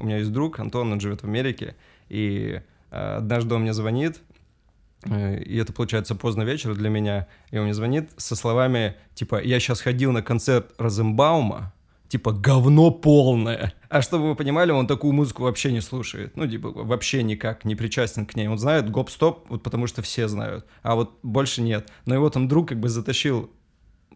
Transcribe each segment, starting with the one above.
У меня есть друг, Антон, он живет в Америке, и э, однажды он мне звонит, э, и это получается поздно вечером для меня, и он мне звонит со словами, типа, я сейчас ходил на концерт Розенбаума, типа, говно полное. А чтобы вы понимали, он такую музыку вообще не слушает. Ну, типа, вообще никак не причастен к ней. Он знает гоп-стоп, вот потому что все знают, а вот больше нет. Но его там друг как бы затащил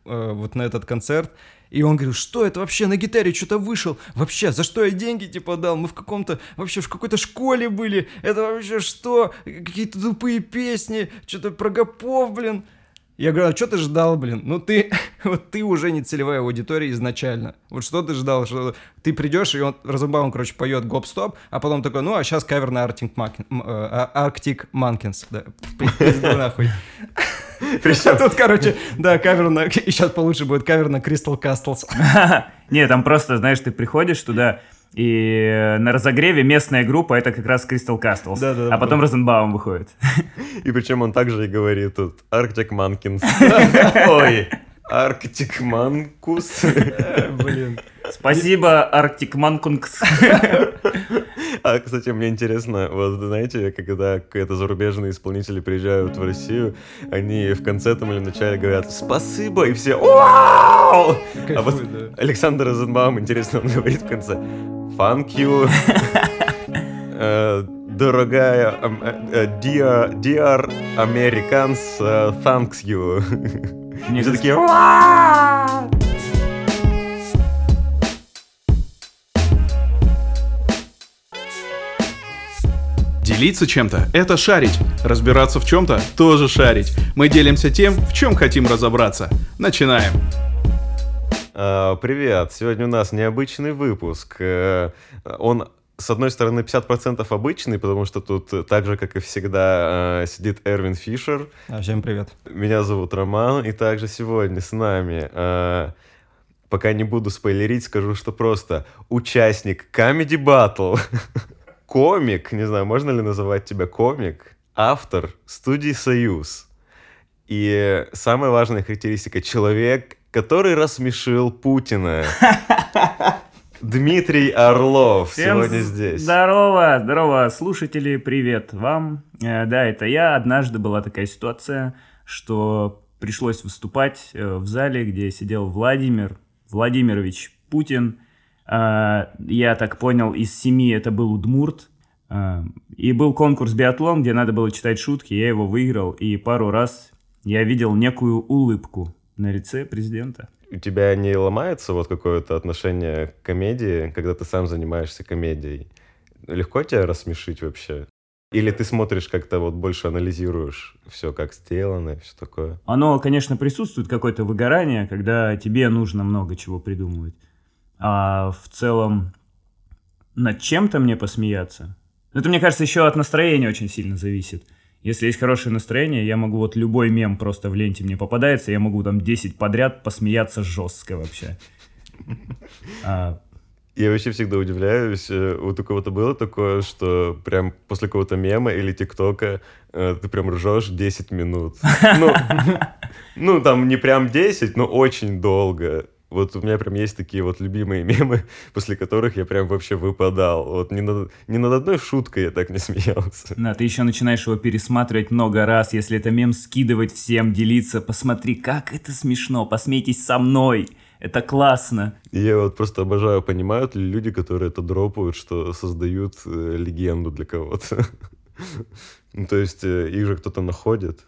э, вот на этот концерт, и он говорит, что это вообще на гитаре что-то вышел? Вообще, за что я деньги типа дал? Мы в каком-то, вообще в какой-то школе были. Это вообще что? Какие-то тупые песни, что-то про гопов, блин. Я говорю, а что ты ждал, блин? Ну ты, вот ты уже не целевая аудитория изначально. Вот что ты ждал, что ты придешь, и он, Розенбаум, короче, поет гоп-стоп, а потом такой, ну, а сейчас кавер на Arctic, Monkeys, э, Arctic Monkeys. Да, пизду нахуй. Причем... Тут, короче, да, кавер на... И сейчас получше будет кавер на Crystal Castles. Не, там просто, знаешь, ты приходишь туда, и на разогреве местная группа это как раз Crystal Castles. Да, да, а потом да. Розенбаум выходит. И причем он также и говорит тут Arctic Monkeys. Ой, Arctic Mankus. Блин. Спасибо, Arctic Mankunks. А, кстати, мне интересно, вот знаете, когда какие-то зарубежные исполнители приезжают в Россию, они в конце там или в начале говорят «Спасибо!» и все «Вау!» А вот Александр Розенбаум, интересно, он говорит в конце «Thank you!» э, Дорогая, э, э, dear, dear Americans, thanks you. Все такие Делиться чем-то – это шарить. Разбираться в чем-то – тоже шарить. Мы делимся тем, в чем хотим разобраться. Начинаем. А, привет. Сегодня у нас необычный выпуск. Э, он с одной стороны, 50% обычный, потому что тут так же, как и всегда, э, сидит Эрвин Фишер. А, всем привет. Меня зовут Роман, и также сегодня с нами, э, пока не буду спойлерить, скажу, что просто участник Comedy Battle комик, не знаю, можно ли называть тебя комик, автор студии «Союз». И самая важная характеристика — человек, который рассмешил Путина. Дмитрий Орлов Всем сегодня здесь. Здорово, здорово, слушатели, привет вам. Э, да, это я. Однажды была такая ситуация, что пришлось выступать э, в зале, где сидел Владимир Владимирович Путин, я так понял, из семи это был Удмурт. А, и был конкурс биатлон, где надо было читать шутки, я его выиграл, и пару раз я видел некую улыбку на лице президента. У тебя не ломается вот какое-то отношение к комедии, когда ты сам занимаешься комедией? Легко тебя рассмешить вообще? Или ты смотришь как-то вот больше анализируешь все, как сделано и все такое? Оно, конечно, присутствует какое-то выгорание, когда тебе нужно много чего придумывать а в целом над чем-то мне посмеяться. Это, мне кажется, еще от настроения очень сильно зависит. Если есть хорошее настроение, я могу вот любой мем просто в ленте мне попадается, я могу там 10 подряд посмеяться жестко вообще. А... Я вообще всегда удивляюсь, э, вот у кого-то было такое, что прям после какого-то мема или тиктока э, ты прям ржешь 10 минут. Ну, ну, там не прям 10, но очень долго. Вот у меня прям есть такие вот любимые мемы, после которых я прям вообще выпадал. Вот ни над, ни над одной шуткой я так не смеялся. Да, ты еще начинаешь его пересматривать много раз, если это мем скидывать всем, делиться. Посмотри, как это смешно, посмейтесь со мной. Это классно. Я вот просто обожаю, понимают ли люди, которые это дропают, что создают э, легенду для кого-то. ну, то есть э, их же кто-то находит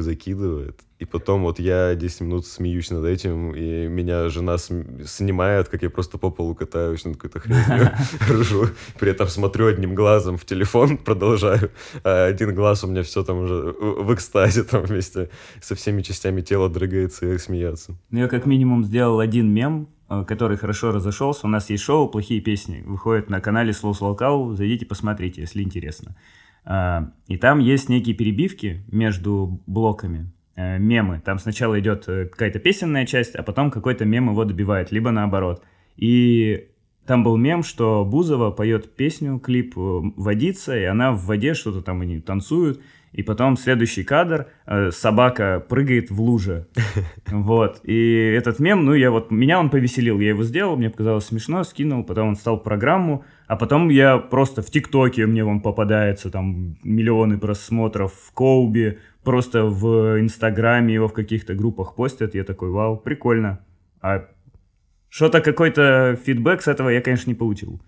закидывает. И потом вот я 10 минут смеюсь над этим, и меня жена см- снимает, как я просто по полу катаюсь над какой-то хренью, ржу. При этом смотрю одним глазом в телефон, продолжаю, а один глаз у меня все там уже в экстазе там вместе со всеми частями тела дрыгается и смеяться. Ну, я как минимум сделал один мем, э, который хорошо разошелся. У нас есть шоу «Плохие песни». Выходит на канале Slow Slow Зайдите, посмотрите, если интересно. А, и там есть некие перебивки между блоками, э, мемы. Там сначала идет э, какая-то песенная часть, а потом какой-то мем его добивает, либо наоборот. И там был мем, что Бузова поет песню, клип э, «Водица», и она в воде что-то там они танцуют. И потом следующий кадр, э, собака прыгает в луже. Вот. И этот мем, ну, я вот, меня он повеселил, я его сделал, мне показалось смешно, скинул, потом он стал программу, а потом я просто в ТикТоке мне он попадается, там, миллионы просмотров в Коуби, просто в Инстаграме его в каких-то группах постят, я такой, вау, прикольно. А что-то какой-то фидбэк с этого я, конечно, не получил.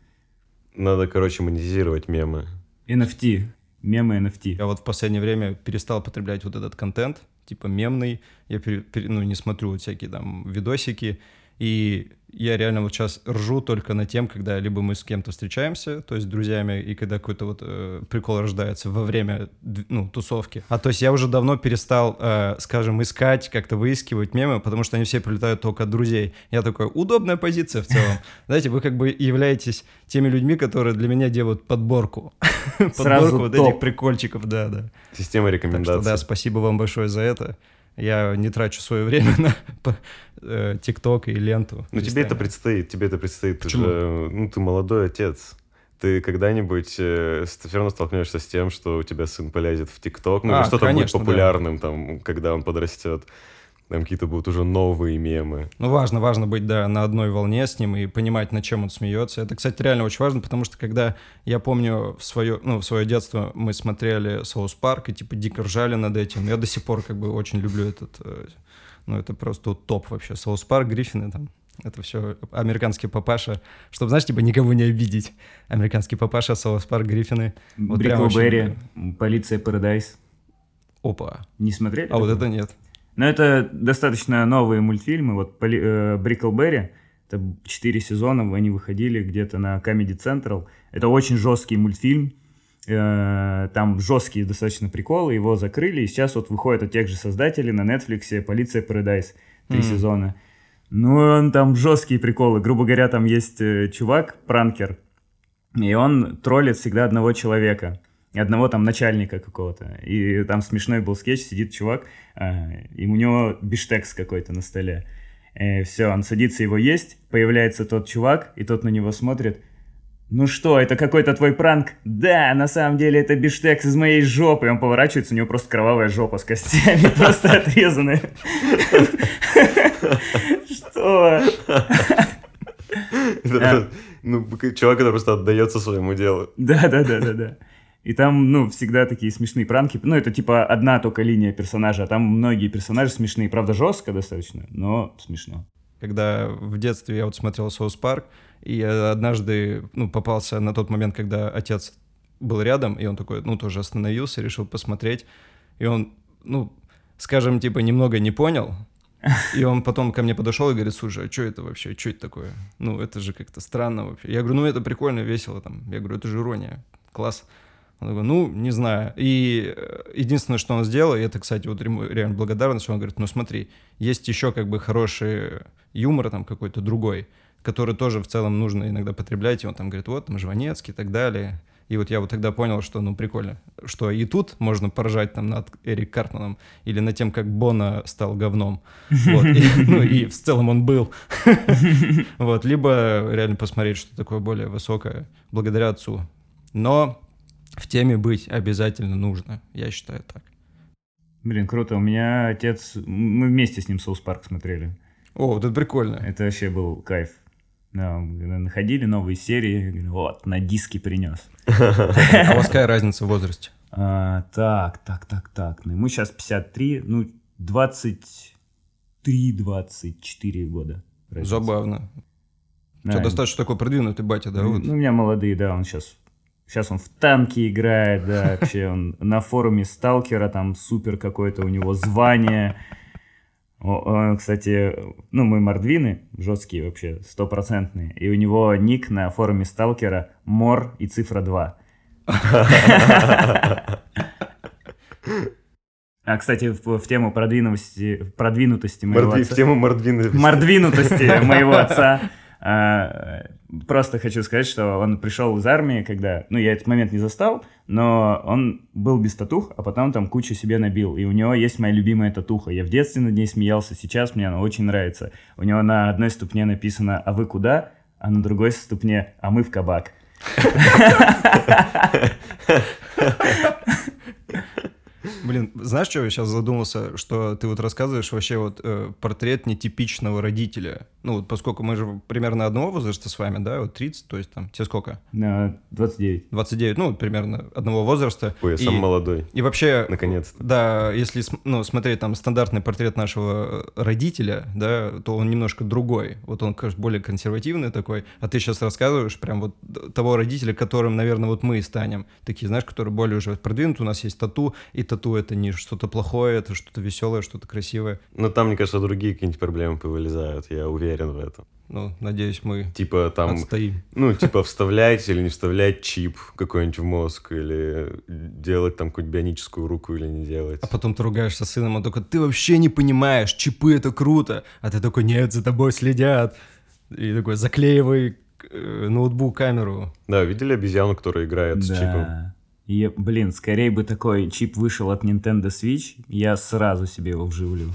Надо, короче, монетизировать мемы. NFT мемы NFT. Я вот в последнее время перестал потреблять вот этот контент, типа мемный. Я пере, пере, ну, не смотрю вот всякие там видосики. И я реально вот сейчас ржу только на тем, когда либо мы с кем-то встречаемся, то есть с друзьями, и когда какой-то вот э, прикол рождается во время ну, тусовки. А то есть я уже давно перестал, э, скажем, искать, как-то выискивать мемы, потому что они все прилетают только от друзей. Я такой, удобная позиция в целом. Знаете, вы как бы являетесь теми людьми, которые для меня делают подборку. Подборку вот этих прикольчиков, да, да. Система рекомендаций. Так что да, спасибо вам большое за это. Я не трачу свое время на ТикТок и ленту. Ну, тебе это предстоит, тебе это предстоит. Почему? Ты же, ну, ты молодой отец. Ты когда-нибудь э, все равно столкнешься с тем, что у тебя сын полезет в ТикТок, ну, а, что-то будет популярным, да. там, когда он подрастет там какие-то будут уже новые мемы. Ну, важно, важно быть, да, на одной волне с ним и понимать, над чем он смеется. Это, кстати, реально очень важно, потому что когда, я помню, в свое, ну, в свое детство мы смотрели South Park и, типа, дико ржали над этим. Я до сих пор, как бы, очень люблю этот, э, ну, это просто топ вообще. South Park, Гриффины там, это все американский папаша, чтобы, знаешь, типа никого не обидеть. Американский папаша, South Park, Гриффины. Вот Brickleberry, Полиция Парадайз. Опа. Не смотрели? А вот это нет. Но это достаточно новые мультфильмы. Вот Brickleberry, это 4 сезона, они выходили где-то на Comedy Central. Это очень жесткий мультфильм. Э, там жесткие достаточно приколы, его закрыли, и сейчас вот выходит от тех же создателей на Netflix «Полиция Paradise», три mm. сезона. Ну, он там жесткие приколы. Грубо говоря, там есть э, чувак, пранкер, и он троллит всегда одного человека одного там начальника какого-то. И там смешной был скетч, сидит чувак, э, и у него биштекс какой-то на столе. И все, он садится его есть, появляется тот чувак, и тот на него смотрит. Ну что, это какой-то твой пранк? Да, на самом деле это биштекс из моей жопы. Он поворачивается, у него просто кровавая жопа с костями, просто отрезанная. Что? Ну, чувак, который просто отдается своему делу. Да, да, да, да, да. И там, ну, всегда такие смешные пранки. Ну, это типа одна только линия персонажа, а там многие персонажи смешные. Правда, жестко достаточно, но смешно. Когда в детстве я вот смотрел «Соус Парк», и однажды, ну, попался на тот момент, когда отец был рядом, и он такой, ну, тоже остановился, решил посмотреть. И он, ну, скажем, типа, немного не понял, и он потом ко мне подошел и говорит, слушай, а что это вообще, что это такое? Ну, это же как-то странно вообще. Я говорю, ну, это прикольно, весело там. Я говорю, это же ирония, класс. Он такой, ну, не знаю. И э, единственное, что он сделал, и это, кстати, вот реально благодарность, он говорит, ну, смотри, есть еще как бы хороший юмор там какой-то другой, который тоже в целом нужно иногда потреблять. И он там говорит, вот, там, Жванецкий и так далее. И вот я вот тогда понял, что, ну, прикольно, что и тут можно поражать там над Эрик Картманом или над тем, как Бона стал говном. Вот. И, ну, и в целом он был. Вот. Либо реально посмотреть, что такое более высокое, благодаря отцу. Но в теме быть обязательно нужно. Я считаю так. Блин, круто. У меня отец... Мы вместе с ним Соус Парк смотрели. О, вот это прикольно. Это вообще был кайф. Да, находили новые серии, вот, на диски принес. А у вас какая разница в возрасте? А, так, так, так, так. Ну, ему сейчас 53, ну, 23-24 года. Забавно. Что, достаточно такой продвинутый батя, да? Ну, у меня молодые, да, он сейчас Сейчас он в танке играет, да, вообще он на форуме Сталкера, там супер какое-то у него звание. Кстати, ну, мы мордвины, жесткие вообще, стопроцентные. И у него ник на форуме Сталкера Мор и цифра 2. А, кстати, в, в тему продвинутости, продвинутости моего Мордви, отца... В тему мордвинности. Мордвинутости моего отца а, просто хочу сказать, что он пришел из армии, когда, ну, я этот момент не застал, но он был без татух, а потом там кучу себе набил. И у него есть моя любимая татуха. Я в детстве над ней смеялся, сейчас мне она очень нравится. У него на одной ступне написано «А вы куда?», а на другой ступне «А мы в кабак». Блин, знаешь, что я сейчас задумался, что ты вот рассказываешь вообще вот э, портрет нетипичного родителя. Ну вот поскольку мы же примерно одного возраста с вами, да, вот 30, то есть там, тебе сколько? На 29. 29, ну, примерно одного возраста. Ой, я И- сам молодой. И вообще, Наконец-то. да, если ну, смотреть там стандартный портрет нашего родителя, да, то он немножко другой. Вот он, кажется, более консервативный такой, а ты сейчас рассказываешь прям вот того родителя, которым, наверное, вот мы и станем. Такие, знаешь, которые более уже продвинуты, у нас есть тату, и тату это не что-то плохое, это что-то веселое, что-то красивое. Но там, мне кажется, другие какие-нибудь проблемы повылезают, я уверен в этом. Ну, надеюсь, мы Типа там, отстоим. ну, типа вставлять или не вставлять чип какой-нибудь в мозг, или делать там какую-нибудь бионическую руку или не делать. А потом ты ругаешься с сыном, он такой, ты вообще не понимаешь, чипы это круто. А ты такой, нет, за тобой следят. И такой, заклеивай э, ноутбук, камеру. Да, видели обезьяну, которая играет с чипом? И, блин, скорее бы такой чип вышел от Nintendo Switch, я сразу себе его вживлю.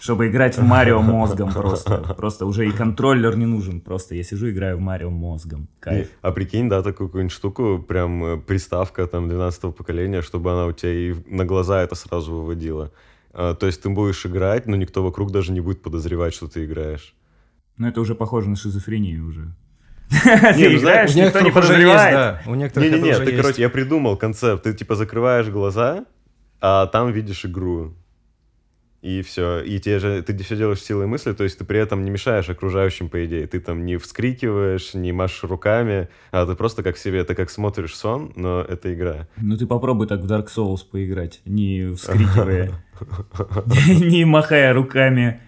Чтобы играть в Марио мозгом просто. Просто уже и контроллер не нужен. Просто я сижу, играю в Марио мозгом. Кайф. А прикинь, да, такую какую-нибудь штуку, прям э, приставка там 12 поколения, чтобы она у тебя и на глаза это сразу выводила. А, то есть ты будешь играть, но никто вокруг даже не будет подозревать, что ты играешь. Ну, это уже похоже на шизофрению уже. Не, Ты ну, играешь, у никто не подозревает. да. У некоторых это Не-не-не, уже ты, есть. короче, я придумал концепт. Ты типа закрываешь глаза, а там видишь игру. И все. И тебе же, ты все делаешь силой мысли, то есть ты при этом не мешаешь окружающим, по идее. Ты там не вскрикиваешь, не машешь руками, а ты просто как себе, ты как смотришь сон, но это игра. Ну ты попробуй так в Dark Souls поиграть, не вскрикивая, не махая руками.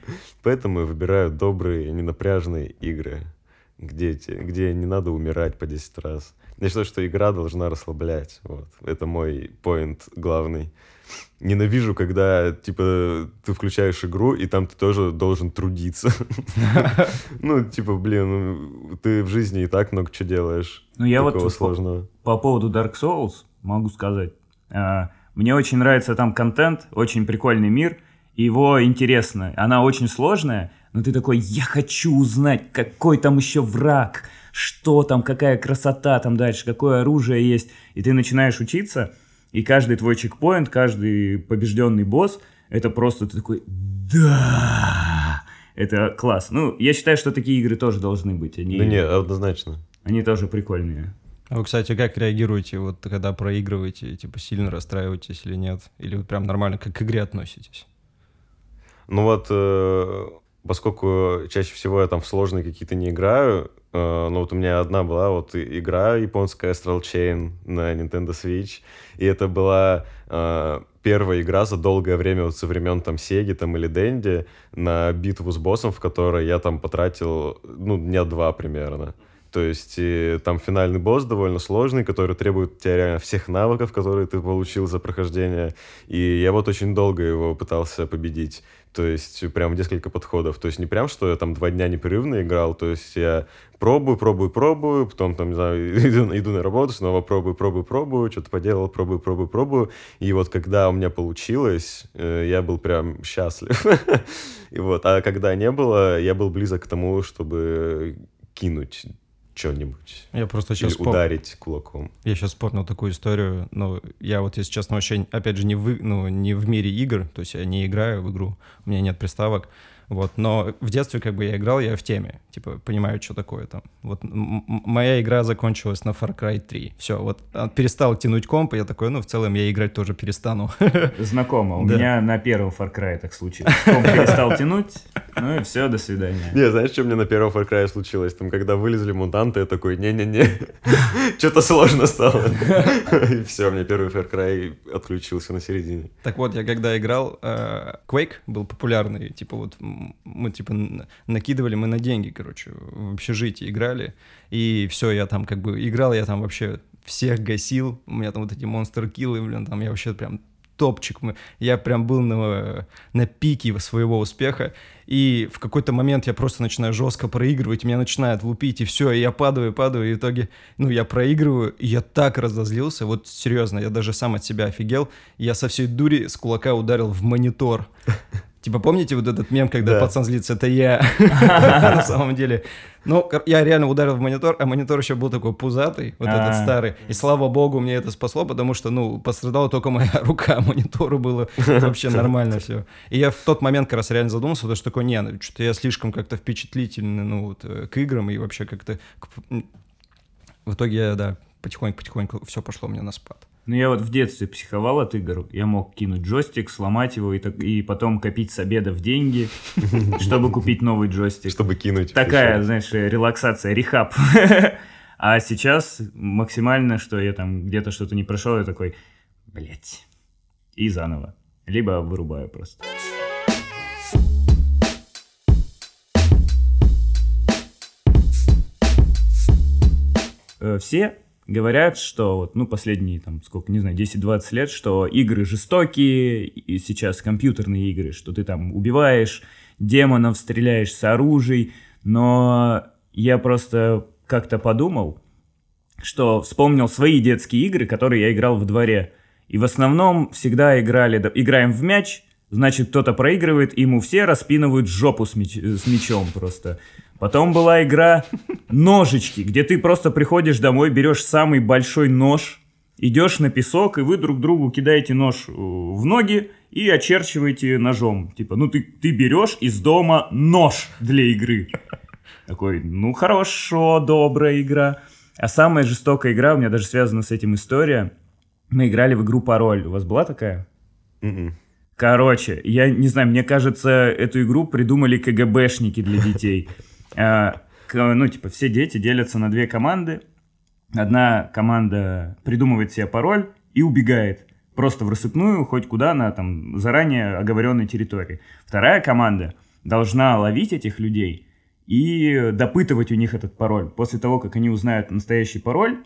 Поэтому я выбираю добрые, ненапряжные игры, где, где не надо умирать по 10 раз. Я считаю, что игра должна расслаблять. Вот. Это мой поинт главный. Ненавижу, когда, типа, ты включаешь игру, и там ты тоже должен трудиться. Ну, типа, блин, ну, ты в жизни и так много чего делаешь. Ну я вот сложного. по поводу Dark Souls могу сказать. А, Мне очень нравится там контент, очень прикольный мир, его интересно. Она очень сложная, но ты такой, я хочу узнать, какой там еще враг, что там, какая красота там дальше, какое оружие есть. И ты начинаешь учиться, и каждый твой чекпоинт, каждый побежденный босс, это просто ты такой, да, это класс. Ну, я считаю, что такие игры тоже должны быть. Они, Да не, однозначно. они тоже прикольные. А вы, кстати, как реагируете, вот когда проигрываете, типа сильно расстраиваетесь или нет? Или вот прям нормально как к игре относитесь? Ну вот, э, поскольку чаще всего я там в сложные какие-то не играю, э, ну вот у меня одна была вот игра японская Astral Chain на Nintendo Switch, и это была э, первая игра за долгое время вот со времен там Сеги там или Денди на битву с боссом, в которой я там потратил, ну, дня два примерно. То есть и там финальный босс довольно сложный, который требует от тебя реально всех навыков, которые ты получил за прохождение. И я вот очень долго его пытался победить. То есть прям несколько подходов. То есть не прям, что я там два дня непрерывно играл. То есть я пробую, пробую, пробую, потом там, не знаю, иду, иду на работу, снова пробую, пробую, пробую, что-то поделал, пробую, пробую, пробую. И вот когда у меня получилось, э, я был прям счастлив. И вот, а когда не было, я был близок к тому, чтобы кинуть что-нибудь. Я просто Или сейчас вспом- ударить кулаком. Я сейчас вспомнил такую историю, но я вот, если честно, вообще, опять же, не, вы, ну, не в мире игр, то есть я не играю в игру, у меня нет приставок, вот, но в детстве как бы я играл, я в теме, типа, понимаю, что такое там. Вот моя игра закончилась на Far Cry 3, все, вот а, перестал тянуть комп, и я такой, ну, в целом я играть тоже перестану. Знакомо. У Да. меня на первом Far Cry так случилось. Комп перестал тянуть, ну и все, до свидания. Не, знаешь, что мне на первом Far Cry случилось? Там, когда вылезли мутанты, я такой, не-не-не, что-то сложно стало. И все, мне первый Far Cry отключился на середине. Так вот, я когда играл, э, Quake был популярный, типа вот мы типа накидывали мы на деньги, короче, в общежитии играли, и все, я там как бы играл, я там вообще всех гасил, у меня там вот эти монстр-киллы, блин, там я вообще прям топчик, мы, я прям был на, на пике своего успеха, и в какой-то момент я просто начинаю жестко проигрывать, меня начинает лупить, и все, и я падаю, падаю, и в итоге, ну, я проигрываю, и я так разозлился, вот серьезно, я даже сам от себя офигел, я со всей дури с кулака ударил в монитор. Типа, помните вот этот мем, когда Да. пацан злится, это я? На самом деле. Ну, я реально ударил в монитор, а монитор еще был такой пузатый, вот этот А. старый. И слава богу, мне это спасло, потому что, ну, пострадала только моя рука, а монитору было вообще нормально все. И я в тот момент как раз реально задумался, потому что такой, не, ну, что-то я слишком как-то впечатлительный, ну, вот, э, к играм и вообще как-то... В итоге, да, потихоньку-потихоньку все пошло мне на спад. Ну, я вот в детстве психовал от игр. Я мог кинуть джойстик, сломать его и, так, и потом копить с обеда в деньги, чтобы купить новый джойстик. Чтобы кинуть. Такая, знаешь, релаксация, рехаб. А сейчас максимально, что я там где-то что-то не прошел, я такой, блять, и заново. Либо вырубаю просто. Э, Все говорят, что вот, ну, последние, там, сколько, не знаю, 10-20 лет, что игры жестокие, и сейчас компьютерные игры, что ты там убиваешь демонов, стреляешь с оружием, но я просто как-то подумал, что вспомнил свои детские игры, которые я играл в дворе. И в основном всегда играли, играем в мяч, значит, кто-то проигрывает, ему все распинывают жопу с, мяч- с мячом просто. Потом была игра ножички, где ты просто приходишь домой, берешь самый большой нож, идешь на песок, и вы друг другу кидаете нож э, в ноги и очерчиваете ножом. Типа, ну ты, ты берешь из дома нож для игры. Такой, ну хорошо, добрая игра. А самая жестокая игра, у меня даже связана с этим история. Мы играли в игру «Пароль». У вас была такая? Мгм. Короче, я не знаю, мне кажется, эту игру придумали КГБшники для детей. А, Ну, типа, все дети делятся на две команды. Одна команда придумывает себе пароль и убегает. Просто в рассыпную, хоть куда, на там заранее оговоренной территории. Вторая команда должна ловить этих людей и допытывать у них этот пароль. После того, как они узнают настоящий пароль,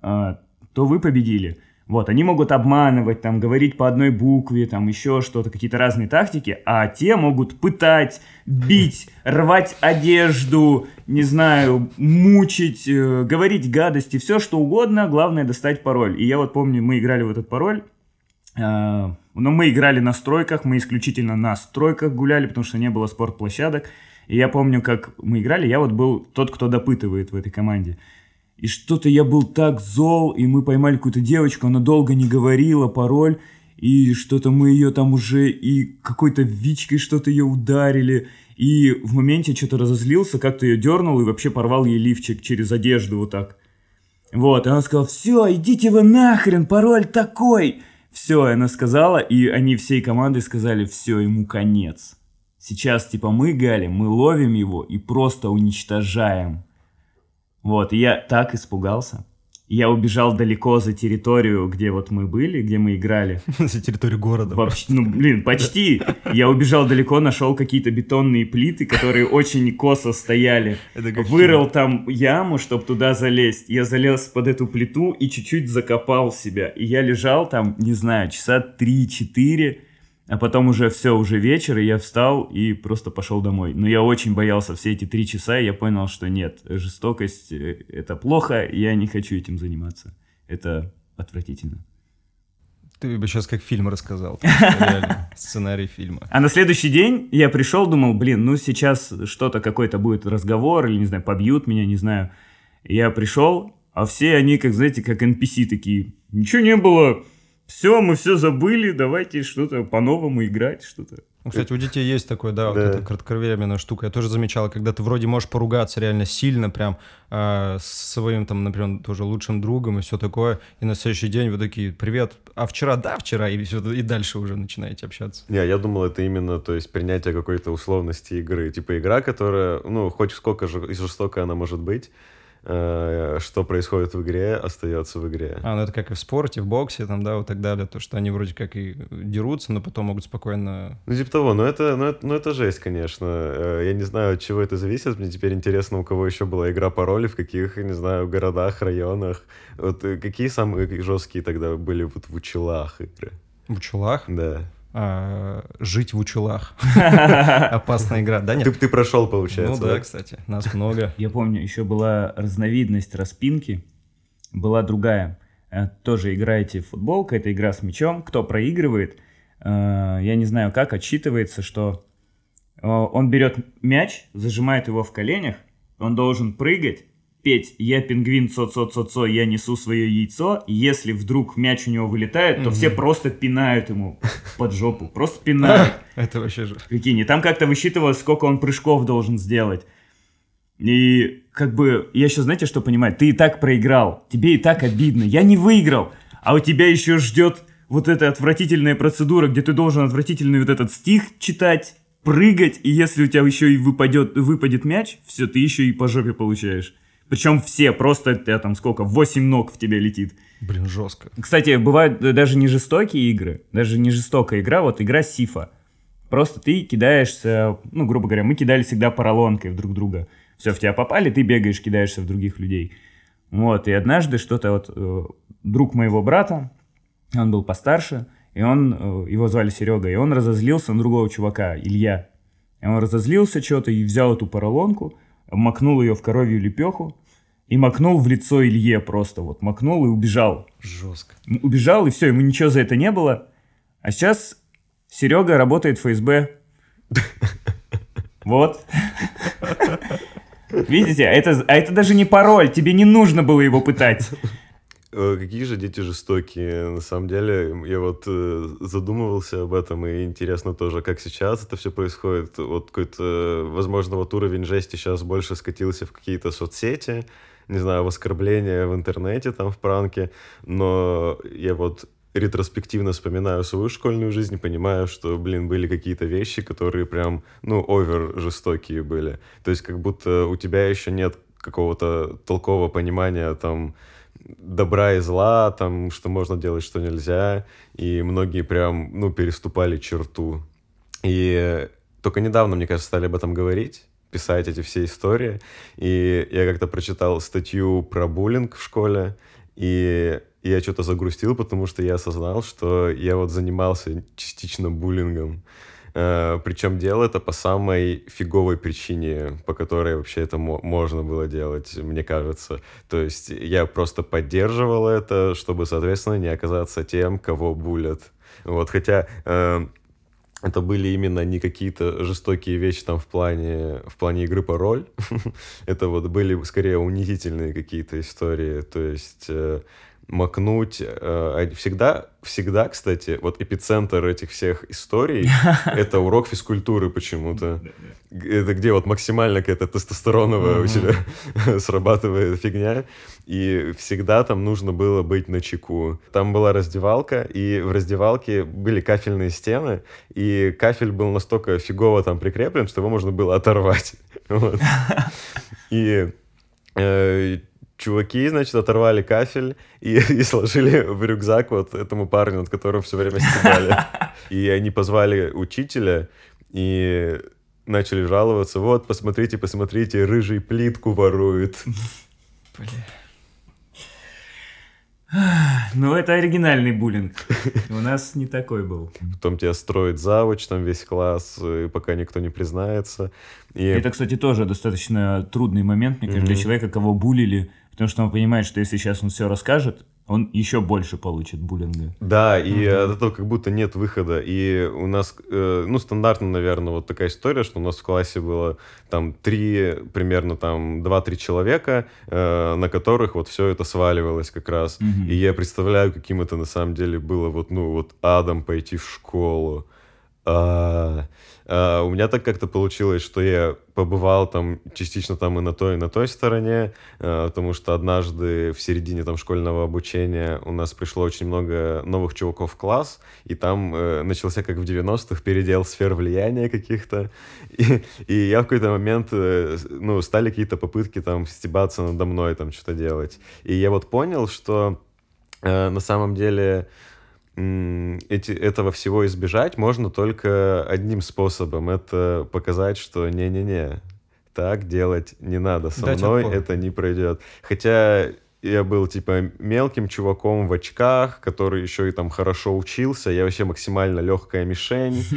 а, то вы победили. Вот, они могут обманывать, там, говорить по одной букве, там, еще что-то, какие-то разные тактики, а те могут пытать, бить, рвать одежду, не знаю, мучить, э, говорить гадости, все что угодно, главное достать пароль. И я вот помню, мы играли в этот пароль, а, но мы играли на стройках, мы исключительно на стройках гуляли, потому что не было спортплощадок. И я помню, как мы играли, я вот был тот, кто допытывает в этой команде. И что-то я был так зол, и мы поймали какую-то девочку, она долго не говорила пароль, и что-то мы ее там уже и какой-то вичкой что-то ее ударили. И в моменте что-то разозлился, как-то ее дернул и вообще порвал ей лифчик через одежду вот так. Вот, и она сказала, все, идите вы нахрен, пароль такой. Все, она сказала, и они всей командой сказали, все, ему конец. Сейчас, типа, мы, Гали, мы ловим его и просто уничтожаем. Вот, и я так испугался. Я убежал далеко за территорию, где вот мы были, где мы играли. За территорию города. Вообще, ну, блин, почти. Я убежал далеко, нашел какие-то бетонные плиты, которые очень косо стояли. Вырыл там яму, чтобы туда залезть. Я залез под эту плиту и чуть-чуть закопал себя. И я лежал там, не знаю, часа 3-4, а потом уже все, уже вечер, и я встал и просто пошел домой. Но я очень боялся все эти три часа, и я понял, что нет, жестокость э, — это плохо, я не хочу этим заниматься. Это отвратительно. Ты бы сейчас как фильм рассказал. Сценарий фильма. А на следующий день я пришел, думал, блин, ну сейчас что-то какой-то будет разговор, или, не знаю, побьют меня, не знаю. Я пришел, а все они, как, знаете, как NPC такие. Ничего не было, все, мы все забыли, давайте что-то по-новому играть, что-то. Ну, кстати, у детей есть такое, да, вот Да. эта кратковременная штука. Я тоже замечал, когда ты вроде можешь поругаться реально сильно, прям а, с своим, там, например, тоже лучшим другом и все такое, и на следующий день вы такие, привет, а вчера, да, вчера, и, всё, и дальше уже начинаете общаться. Не, я думал, это именно, то есть, принятие какой-то условности игры. Типа игра, которая, ну, хоть сколько же и жестокая она может быть, э, что происходит в игре, остается в игре. А, ну это как и в спорте, в боксе, там, да, вот так далее, то, что они вроде как и дерутся, но потом могут спокойно... Ну, типа того, но это, ну, это, ну, это жесть, конечно. Э, Я не знаю, от чего это зависит. Мне теперь интересно, у кого еще была игра пароли, в каких, не знаю, городах, районах. Вот э, какие самые жесткие тогда были вот в учелах игры? В учулах, Да. А, жить в учулах. Опасная игра, да, Ты, нет? ты прошел, получается, Ну да, кстати, нас много. Я помню, еще была разновидность распинки, была другая. Э, Тоже играете в футбол, какая-то игра с мячом. Кто проигрывает, э, я не знаю как, отчитывается, что э, он берет мяч, зажимает его в коленях, он должен прыгать, петь «Я пингвин, цо-цо-цо-цо, я несу свое яйцо», и если вдруг мяч у него вылетает, то все просто пинают ему под жопу, просто пинают. Это вообще же... Прикинь, и там как-то высчитывалось, сколько он прыжков должен сделать. И как бы, я сейчас, знаете, что понимаю? Ты и так проиграл, тебе и так обидно, я не выиграл, а у тебя еще ждет вот эта отвратительная процедура, где ты должен отвратительный вот этот стих читать, прыгать, и если у тебя еще и выпадет, выпадет мяч, все, ты еще и по жопе получаешь. Причем все, просто тебя там сколько, 8 ног в тебя летит. Блин, жестко. Кстати, бывают даже не жестокие игры, даже не жестокая игра, вот игра Сифа. Просто ты кидаешься, ну, грубо говоря, мы кидали всегда поролонкой в друг друга. Все, в тебя попали, ты бегаешь, кидаешься в других людей. Вот, и однажды что-то вот э, друг моего брата, он был постарше, и он, э, его звали Серега, и он разозлился на другого чувака, Илья. И он разозлился что-то и взял эту поролонку, макнул ее в коровью лепеху и макнул в лицо Илье просто вот, макнул и убежал. Жестко. Убежал, и все, ему ничего за это не было. А сейчас Серега работает в ФСБ. Вот. Видите, а это, а это даже не пароль, тебе не нужно было его пытать. Э, Какие же дети жестокие. На самом деле, я вот э, задумывался об этом, и интересно тоже, как сейчас это все происходит. Вот какой-то, возможно, вот уровень жести сейчас больше скатился в какие-то соцсети, не знаю, в оскорбления в интернете, там, в пранке, но я вот ретроспективно вспоминаю свою школьную жизнь, понимаю, что, блин, были какие-то вещи, которые прям, ну, овер жестокие были. То есть как будто у тебя еще нет какого-то толкового понимания, там, добра и зла, там, что можно делать, что нельзя, и многие прям, ну, переступали черту. И только недавно, мне кажется, стали об этом говорить, писать эти все истории, и я как-то прочитал статью про буллинг в школе, и я что-то загрустил, потому что я осознал, что я вот занимался частично буллингом. Э, Причем делал это по самой фиговой причине, по которой вообще это мо- можно было делать, мне кажется. То есть я просто поддерживал это, чтобы, соответственно, не оказаться тем, кого булят. Вот, хотя э, это были именно не какие-то жестокие вещи там в плане, в плане игры по роль. это вот были скорее унизительные какие-то истории. То есть э, макнуть э, всегда, всегда, кстати, вот эпицентр этих всех историй это урок физкультуры почему-то. Это где вот максимально какая-то тестостероновая у тебя срабатывает фигня. И всегда там нужно было быть на чеку. Там была раздевалка, и в раздевалке были кафельные стены, и кафель был настолько фигово там прикреплен, что его можно было оторвать. И э, чуваки, значит, оторвали кафель и, и сложили в рюкзак вот этому парню, над которым все время стебали. И они позвали учителя и начали жаловаться. Вот, посмотрите, посмотрите, рыжий плитку ворует. Бля. Ну, это оригинальный буллинг. У нас не такой был. Потом тебя строит завуч, там весь класс, и пока никто не признается. И Это, кстати, тоже достаточно трудный момент, мне кажется, для Мгм. человека, кого булили, потому что он понимает, что если сейчас он все расскажет, он еще больше получит буллинга. Да, и от этого как будто нет выхода. И у нас, э, ну, стандартно, наверное, вот такая история, что у нас в классе было там три, примерно там два-три человека, э, на которых вот все это сваливалось как раз. Мгм. И я представляю, каким это на самом деле было вот, ну, вот адом пойти в школу. А, а, у меня так как-то получилось, что я побывал там частично там и на той, и на той стороне, а, потому что однажды в середине там школьного обучения у нас пришло очень много новых чуваков в класс, и там э, начался, как в 90-х, передел сфер влияния каких-то, и, и я в какой-то момент, э, ну, стали какие-то попытки там стебаться надо мной, там что-то делать. И я вот понял, что э, на самом деле эти, этого всего избежать можно только одним способом. Это показать, что не-не-не, так делать не надо. Со Дать мной это не пройдет. Хотя я был, типа, мелким чуваком в очках, который еще и там хорошо учился. Я вообще максимально легкая мишень.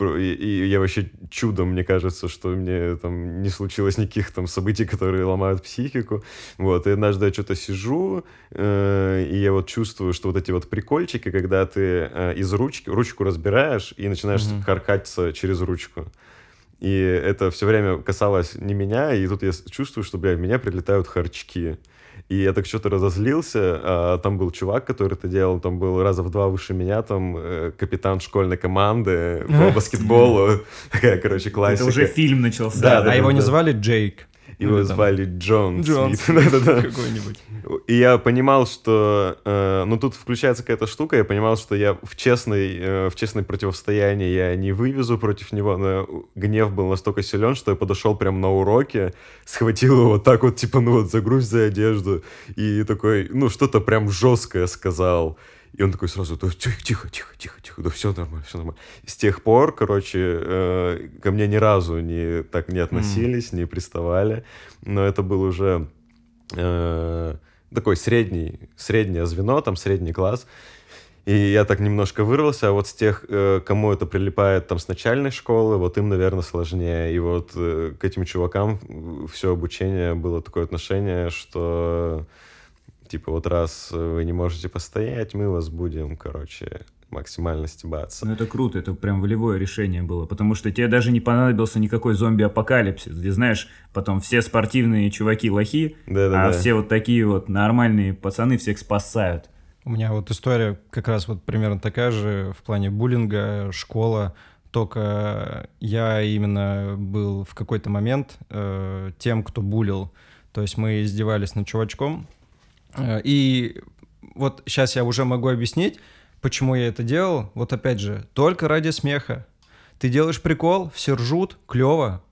И, я вообще чудом, мне кажется, что мне там не случилось никаких там событий, которые ломают психику. Вот, и однажды я что-то сижу, э, и я вот чувствую, что вот эти вот прикольчики, когда ты э, из ручки, ручку разбираешь и начинаешь mm-hmm. каркаться через ручку. И это все время касалось не меня, и тут я чувствую, что, бля, меня прилетают харчки. И я так что-то разозлился, а там был чувак, который это делал, там был раза в два выше меня, там э, капитан школьной команды по баскетболу. Такая, короче, классика. Это уже фильм начался. Да, а его не звали Джейк? Его ну, звали Джон Джон какой-нибудь. И я понимал, что... Э, ну, тут включается какая-то штука, я понимал, что я в честной, э, в честной противостоянии я не вывезу против него, но гнев был настолько силен, что я подошел прямо на уроке, схватил его вот так вот, типа, ну вот, загрузь за одежду, и такой, ну, что-то прям жесткое сказал. И он такой сразу, тихо, тихо, тихо, тихо, тихо, да все нормально, все нормально. С тех пор, короче, э, ко мне ни разу не, так не относились, mm. не приставали, но это был уже э, такой средний, среднее звено, там средний класс. И я так немножко вырвался, а вот с тех, э, кому это прилипает там с начальной школы, вот им, наверное, сложнее. И вот э, к этим чувакам все обучение было такое отношение, что типа вот раз вы не можете постоять, мы вас будем, короче, максимально стебаться. Ну это круто, это прям волевое решение было, потому что тебе даже не понадобился никакой зомби-апокалипсис, где, знаешь, потом все спортивные чуваки лохи, да -да -да. а все вот такие вот нормальные пацаны всех спасают. У меня вот история как раз вот примерно такая же в плане буллинга, школа, только я именно был в какой-то момент э, тем, кто булил. То есть мы издевались над чувачком, Э, и вот сейчас я уже могу объяснить, почему я это делал. Вот опять же, только ради смеха. Ты делаешь прикол, все ржут, клево.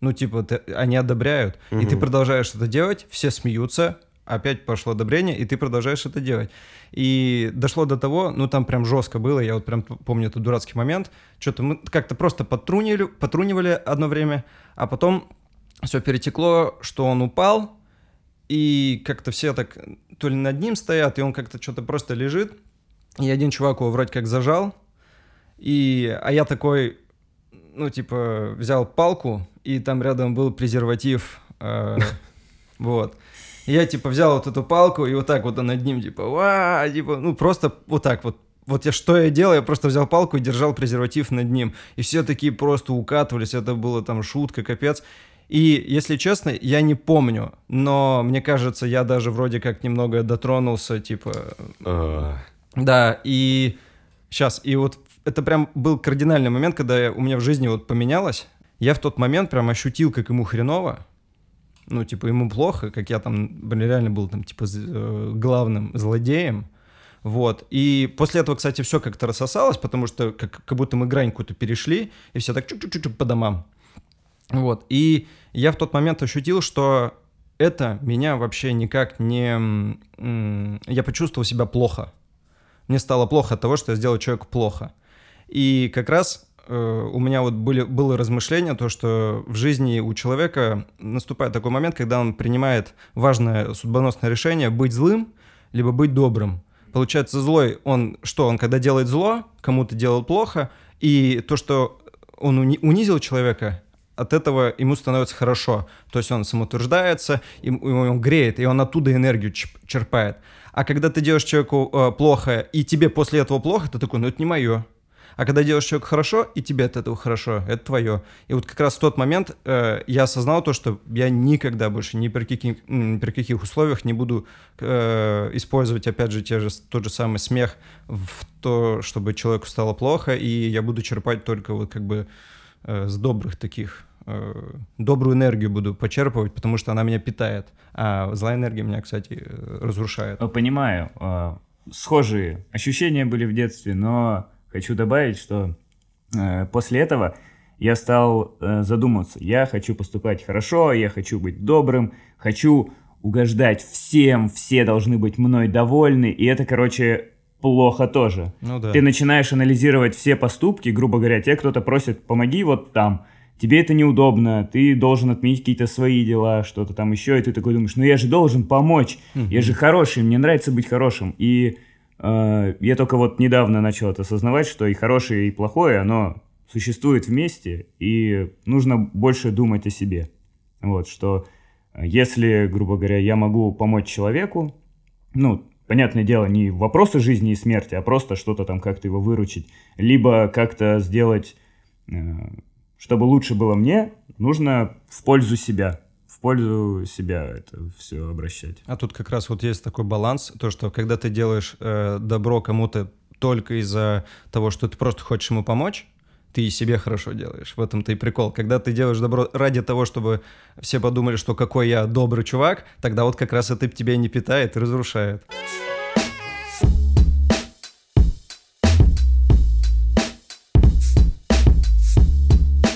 Ну, типа, ты, они одобряют. Угу. И ты продолжаешь это делать, все смеются, опять пошло одобрение, и ты продолжаешь это делать. И дошло до того, ну там прям жестко было, я вот прям помню этот дурацкий момент, что-то мы как-то просто потрунивали, потрунивали одно время, а потом все перетекло, что он упал, и как-то все так то ли над ним стоят, и он как-то что-то просто лежит. И один чувак его вроде как зажал. И, а я такой, ну, типа, взял палку, и там рядом был презерватив. Э, вот. И я, типа, взял вот эту палку, и вот так вот над ним, типа, ва, типа, ну, просто вот так вот вот я что я делал, я просто взял палку и держал презерватив над ним. И все такие просто укатывались, это было там шутка, капец. И, если честно, я не помню, но мне кажется, я даже вроде как немного дотронулся, типа... Uh. Да, и сейчас, и вот это прям был кардинальный момент, когда у меня в жизни вот поменялось. Я в тот момент прям ощутил, как ему хреново. Ну, типа, ему плохо, как я там, блин, реально был там, типа, э, главным злодеем. Вот. И после этого, кстати, все как-то рассосалось, потому что как, как будто мы грань какую-то перешли, и все так чуть-чуть по домам. Вот. И я в тот момент ощутил, что это меня вообще никак не... Я почувствовал себя плохо. Мне стало плохо от того, что я сделал человеку плохо. И как раз э, у меня вот были, было размышление, то, что в жизни у человека наступает такой момент, когда он принимает важное судьбоносное решение быть злым, либо быть добрым. Получается, злой, он что, он когда делает зло, кому-то делает плохо, и то, что он унизил человека, от этого ему становится хорошо. То есть он самоутверждается, ему он греет, и он оттуда энергию черпает. А когда ты делаешь человеку э, плохо, и тебе после этого плохо, ты такой, ну это не мое. А когда делаешь человеку хорошо, и тебе от этого хорошо, это твое. И вот как раз в тот момент э, я осознал то, что я никогда больше ни при каких, ни при каких условиях не буду э, использовать, опять же, те же, тот же самый смех в то, чтобы человеку стало плохо, и я буду черпать только вот как бы с добрых таких Э, добрую энергию буду почерпывать, потому что она меня питает. А злая энергия меня, кстати, разрушает. Ну, понимаю. Схожие ощущения были в детстве, но хочу добавить, что э, после этого я стал э, задумываться. Я хочу поступать хорошо, я хочу быть добрым, хочу угождать всем, все должны быть мной довольны. И это, короче, плохо тоже. Ну да. Ты начинаешь анализировать все поступки, грубо говоря, те кто-то просит, помоги вот там, тебе это неудобно, ты должен отменить какие-то свои дела, что-то там еще, и ты такой думаешь, ну я же должен помочь, я же хороший, мне нравится быть хорошим. И э, я только вот недавно начал это осознавать, что и хорошее, и плохое, оно существует вместе, и нужно больше думать о себе. Вот, что если, грубо говоря, я могу помочь человеку, ну, понятное дело, не вопросы жизни и смерти, а просто что-то там как-то его выручить, либо как-то сделать, э, чтобы лучше было мне, нужно в пользу себя. В пользу себя это все обращать. А тут как раз вот есть такой баланс, то, что когда ты делаешь э, добро кому-то только из-за того, что ты просто хочешь ему помочь, ты себе хорошо делаешь. В этом-то и прикол. Когда ты делаешь добро ради того, чтобы все подумали, что какой я добрый чувак, тогда вот как раз это тебя не питает и разрушает.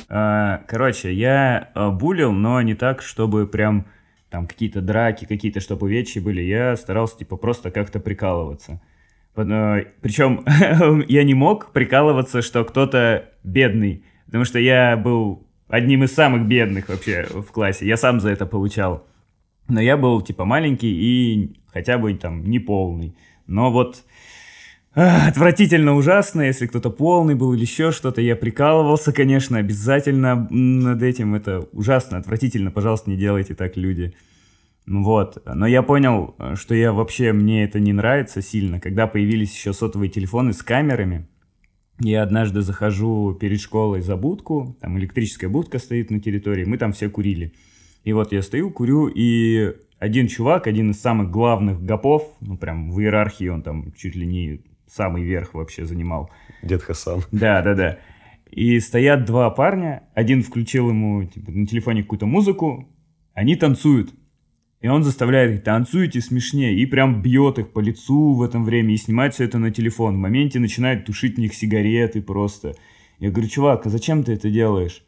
А, короче, я а, булил, но не так, чтобы прям там какие-то драки, какие-то, чтобы вещи были. Я старался, типа, просто как-то прикалываться. Причем я не мог прикалываться, что кто-то бедный, потому что я был одним из самых бедных вообще в классе. Я сам за это получал. Но я был типа маленький и хотя бы там не полный. Но вот отвратительно ужасно, если кто-то полный был или еще что-то. Я прикалывался, конечно, обязательно над этим. Это ужасно, отвратительно. Пожалуйста, не делайте так, люди. Вот. Но я понял, что я вообще, мне это не нравится сильно. Когда появились еще сотовые телефоны с камерами, я однажды захожу перед школой за будку, там электрическая будка стоит на территории, мы там все курили. И вот я стою, курю, и один чувак, один из самых главных гопов, ну прям в иерархии он там чуть ли не самый верх вообще занимал. Дед Хасан. Да, да, да. И стоят два парня, один включил ему типа, на телефоне какую-то музыку, они танцуют. И он заставляет их, танцуйте смешнее, и прям бьет их по лицу в этом время, и снимает все это на телефон. В моменте начинает тушить в них сигареты просто. Я говорю, чувак, а зачем ты это делаешь?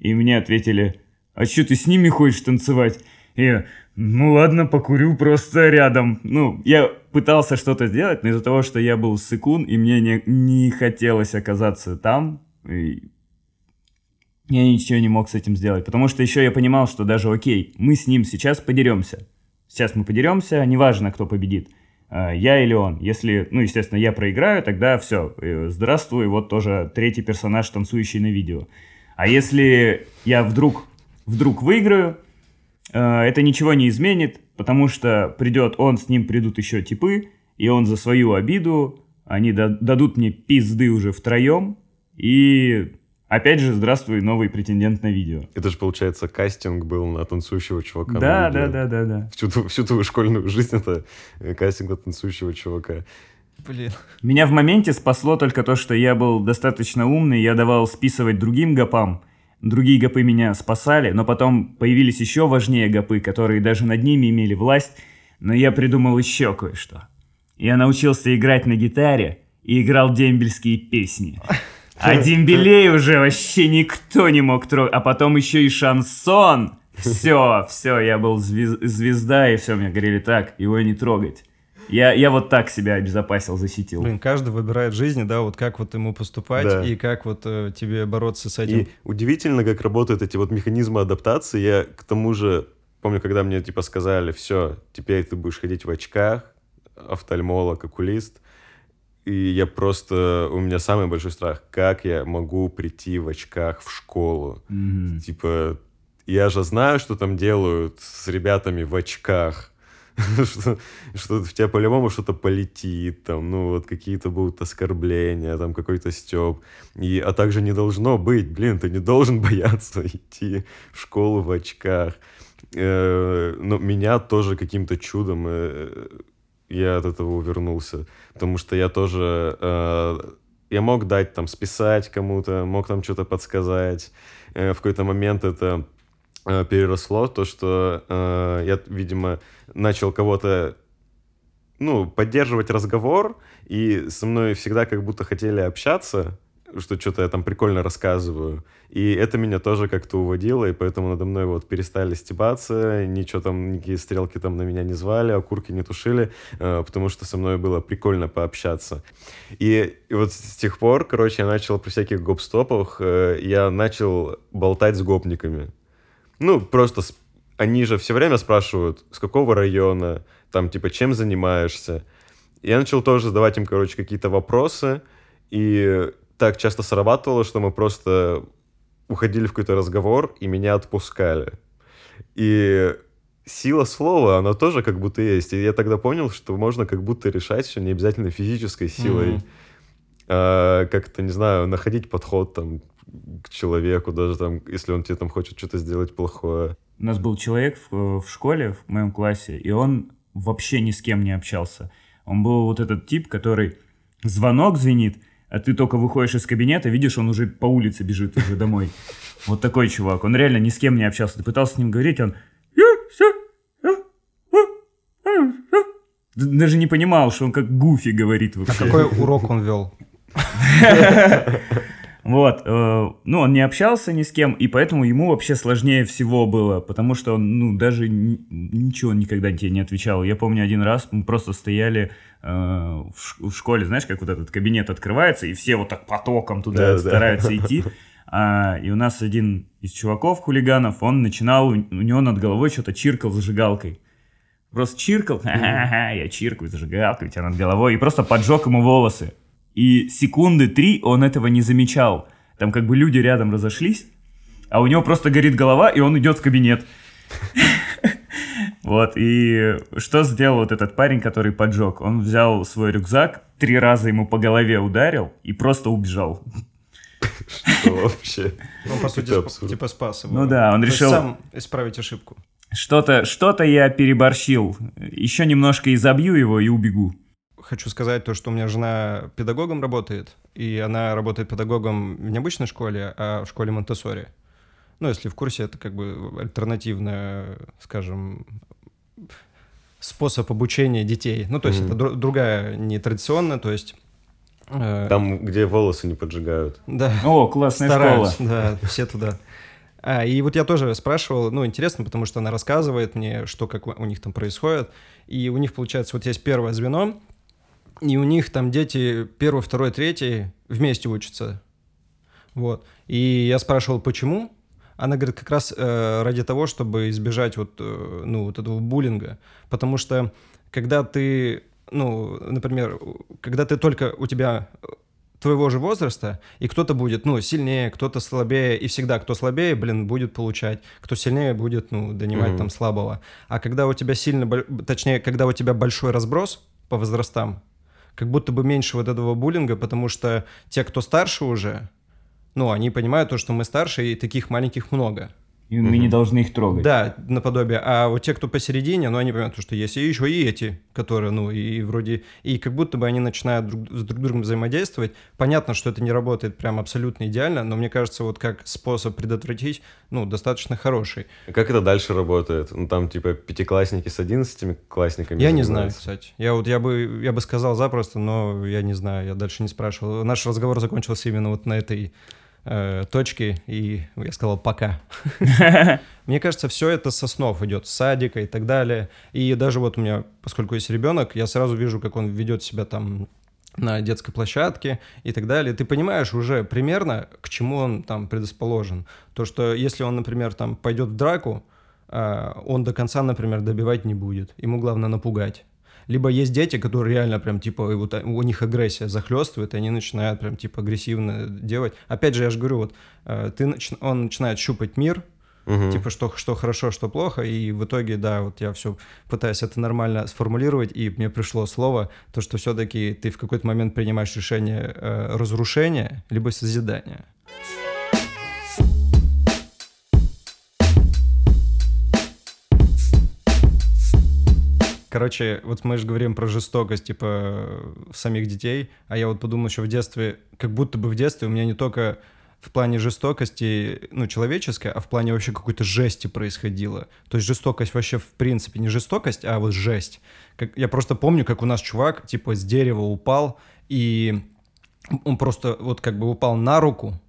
И мне ответили, а что ты с ними хочешь танцевать? И я, ну ладно, покурю просто рядом. Ну, я пытался что-то сделать, но из-за того, что я был сыкун, и мне не, не хотелось оказаться там, и я ничего не мог с этим сделать. Потому что еще я понимал, что даже окей, мы с ним сейчас подеремся. Сейчас мы подеремся, неважно, кто победит. А, я или он. Если, ну, естественно, я проиграю, тогда все. Э, здравствуй, вот тоже третий персонаж, танцующий на видео. А если я вдруг, вдруг выиграю, э, это ничего не изменит, потому что придет он, с ним придут еще типы, и он за свою обиду, они дадут мне пизды уже втроем, и Опять же, здравствуй, новый претендент на видео. Это же, получается, кастинг был на танцующего чувака. Да, да, да, да, да. Всю, всю твою школьную жизнь это э, кастинг на танцующего чувака. Блин. Меня в моменте спасло только то, что я был достаточно умный, я давал списывать другим гопам. Другие гопы меня спасали, но потом появились еще важнее гопы, которые даже над ними имели власть. Но я придумал еще кое-что. Я научился играть на гитаре и играл дембельские песни. А дембелей уже вообще никто не мог трогать. А потом еще и шансон. Все, все, я был звез- звезда, и все, мне говорили так, его не трогать. Я, я вот так себя обезопасил, защитил. Блин, каждый выбирает жизни, да, вот как вот ему поступать Да. и как вот э, тебе бороться с этим. И удивительно, как работают эти вот механизмы адаптации. Я к тому же помню, когда мне типа сказали, все, теперь ты будешь ходить в очках, офтальмолог, окулист. И я просто... У меня самый большой страх. Как я могу прийти в очках в школу? Мгм. Типа, я же знаю, что там делают с ребятами в очках. что, что в тебя по-любому что-то полетит, там, ну, вот какие-то будут оскорбления, там, какой-то стёб. И, а также не должно быть, блин, ты не должен бояться идти в школу в очках. Э, но меня тоже каким-то чудом э, я от этого увернулся, потому что я тоже... э, я мог дать там списать кому-то, мог там что-то подсказать. Э, в какой-то момент это э, переросло то, что э, я, видимо, начал кого-то ну, поддерживать разговор, и со мной всегда как будто хотели общаться, что что-то я там прикольно рассказываю. И это меня тоже как-то уводило, и поэтому надо мной вот перестали стебаться, ничего там, никакие стрелки там на меня не звали, окурки не тушили, э, потому что со мной было прикольно пообщаться. И, и вот с тех пор, короче, я начал при всяких гоп-стопах, э, я начал болтать с гопниками. Ну, просто с... они же все время спрашивают, с какого района, там, типа, чем занимаешься. Я начал тоже задавать им, короче, какие-то вопросы, и так часто срабатывало, что мы просто уходили в какой-то разговор, и меня отпускали. И сила слова, она тоже как будто есть. И я тогда понял, что можно как будто решать все не обязательно физической силой. Mm-hmm. А, как-то, не знаю, находить подход там к человеку, даже там, если он тебе там хочет что-то сделать плохое. У нас был человек в, в школе, в моем классе, и он вообще ни с кем не общался. Он был вот этот тип, который звонок звенит, а ты только выходишь из кабинета, видишь, он уже по улице бежит уже домой. Вот такой чувак. Он реально ни с кем не общался. Ты пытался с ним говорить, он... Даже не понимал, что он как Гуфи говорит вообще. А какой урок он вел? Вот, э, ну, он не общался ни с кем, и поэтому ему вообще сложнее всего было, потому что он, ну, даже ничего никогда тебе не отвечал. Я помню один раз мы просто стояли э, в, в школе, знаешь, как вот этот кабинет открывается, и все вот так потоком туда да, стараются да. идти. А, и у нас один из чуваков, хулиганов, он начинал, у него над головой что-то чиркал зажигалкой. Просто чиркал, ха-ха-ха, я чиркаю зажигалкой у тебя над головой, и просто поджег ему волосы. И секунды три он этого не замечал. Там как бы люди рядом разошлись, а у него просто горит голова, и он идет в кабинет. Вот, и что сделал вот этот парень, который поджег? Он взял свой рюкзак, три раза ему по голове ударил и просто убежал. Что вообще? Ну, по сути, типа спас его. Ну да, он решил... сам исправить ошибку. Что-то что я переборщил. Еще немножко изобью его и убегу хочу сказать то, что у меня жена педагогом работает, и она работает педагогом в необычной школе, а в школе Монтессори. Ну, если в курсе, это как бы альтернативная, скажем, способ обучения детей. Ну, то есть mm-hmm. это дру- другая, нетрадиционная, то есть... Э, Там, где волосы не поджигают. Да. О, классная Стараются, школа. Да, все туда. А, и вот я тоже спрашивал, ну, интересно, потому что она рассказывает мне, что как у них там происходит. И у них, получается, вот есть первое звено, и у них там дети первый, второй, третий вместе учатся. Вот. И я спрашивал, почему? Она говорит, как раз э, ради того, чтобы избежать вот, э, ну, вот этого буллинга. Потому что когда ты, ну, например, когда ты только у тебя твоего же возраста, и кто-то будет, ну, сильнее, кто-то слабее, и всегда кто слабее, блин, будет получать, кто сильнее будет, ну, донимать mm-hmm. там слабого. А когда у тебя сильно, точнее, когда у тебя большой разброс по возрастам, как будто бы меньше вот этого буллинга, потому что те, кто старше уже, ну, они понимают то, что мы старше, и таких маленьких много. И мы не должны их трогать. Да, наподобие. А вот те, кто посередине, ну, они понимают, что есть и еще и эти, которые, ну, и вроде... И как будто бы они начинают друг, с друг другом взаимодействовать. Понятно, что это не работает прям абсолютно идеально, но мне кажется, вот как способ предотвратить, ну, достаточно хороший. Как это дальше работает? Ну, там, типа, пятиклассники с одиннадцатими классниками Я не знаю, кстати. Я вот, я бы, я бы сказал запросто, но я не знаю, я дальше не спрашивал. Наш разговор закончился именно вот на этой э, точки, и я сказал пока. Мне кажется, все это со снов идет, с садика и так далее. И даже вот у меня, поскольку есть ребенок, я сразу вижу, как он ведет себя там на детской площадке и так далее, ты понимаешь уже примерно, к чему он там предрасположен. То, что если он, например, там пойдет в драку, э, он до конца, например, добивать не будет. Ему главное напугать. Либо есть дети, которые реально прям, типа, вот у них агрессия захлестывает, и они начинают прям, типа, агрессивно делать. Опять же, я же говорю, вот, э, ты, он начинает щупать мир, Угу. Типа, что, что хорошо, что плохо, и в итоге, да, вот я все пытаюсь это нормально сформулировать, и мне пришло слово, то, что все-таки ты в какой-то момент принимаешь решение э, разрушения, либо созидания. Короче, вот мы же говорим про жестокость, типа, самих детей, а я вот подумал еще в детстве, как будто бы в детстве у меня не только в плане жестокости, ну, человеческой, а в плане вообще какой-то жести происходило. То есть жестокость вообще в принципе не жестокость, а вот жесть. Как, я просто помню, как у нас чувак, типа, с дерева упал, и он просто вот как бы упал на руку,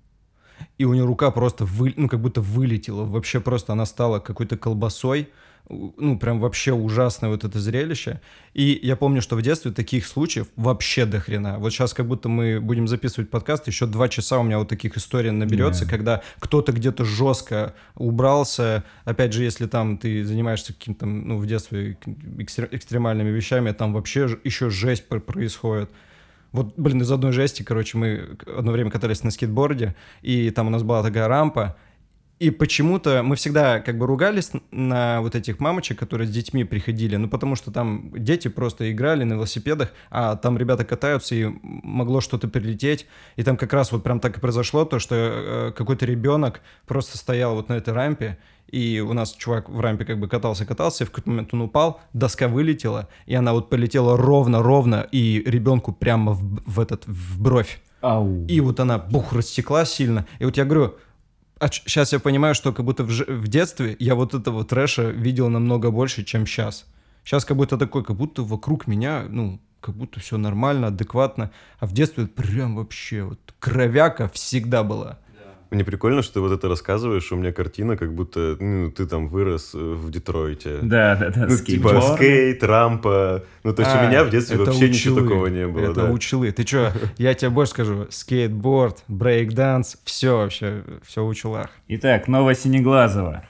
и у него рука просто, вы, ну, как будто вылетела. Вообще просто она стала какой-то колбасой. Ну, прям вообще ужасное вот это зрелище. И я помню, что в детстве таких случаев вообще до хрена. Вот сейчас как будто мы будем записывать подкаст, еще два часа у меня вот таких историй наберется, yeah. когда кто-то где-то жестко убрался. Опять же, если там ты занимаешься каким-то, ну, в детстве экстремальными вещами, там вообще еще жесть происходит. Вот, блин, из одной жести, короче, мы одно время катались на скейтборде, и там у нас была такая рампа, и почему-то мы всегда как бы ругались на вот этих мамочек, которые с детьми приходили, ну потому что там дети просто играли на велосипедах, а там ребята катаются, и могло что-то прилететь. И там как раз вот прям так и произошло, то, что э, какой-то ребенок просто стоял вот на этой рампе, и у нас чувак в рампе как бы катался-катался, и в какой-то момент он упал, доска вылетела, и она вот полетела ровно-ровно, и ребенку прямо в, в этот, в бровь. Ау. И вот она, бух, растекла сильно. И вот я говорю, а сейчас я понимаю, что как будто в, в детстве я вот этого трэша видел намного больше, чем сейчас. Сейчас как будто такой, как будто вокруг меня, ну, как будто все нормально, адекватно. А в детстве прям вообще вот кровяка всегда была. Мне прикольно, что ты вот это рассказываешь, у меня картина, как будто ну, ты там вырос э, в Детройте. Да, да, да. Ну, типа скейт, рампа. Ну, то есть а, у меня в детстве вообще ничего такого не было. Это да. училы. Ты что, я тебе больше скажу, скейтборд, брейкданс, все вообще, все в училах. Итак, Новосинеглазово.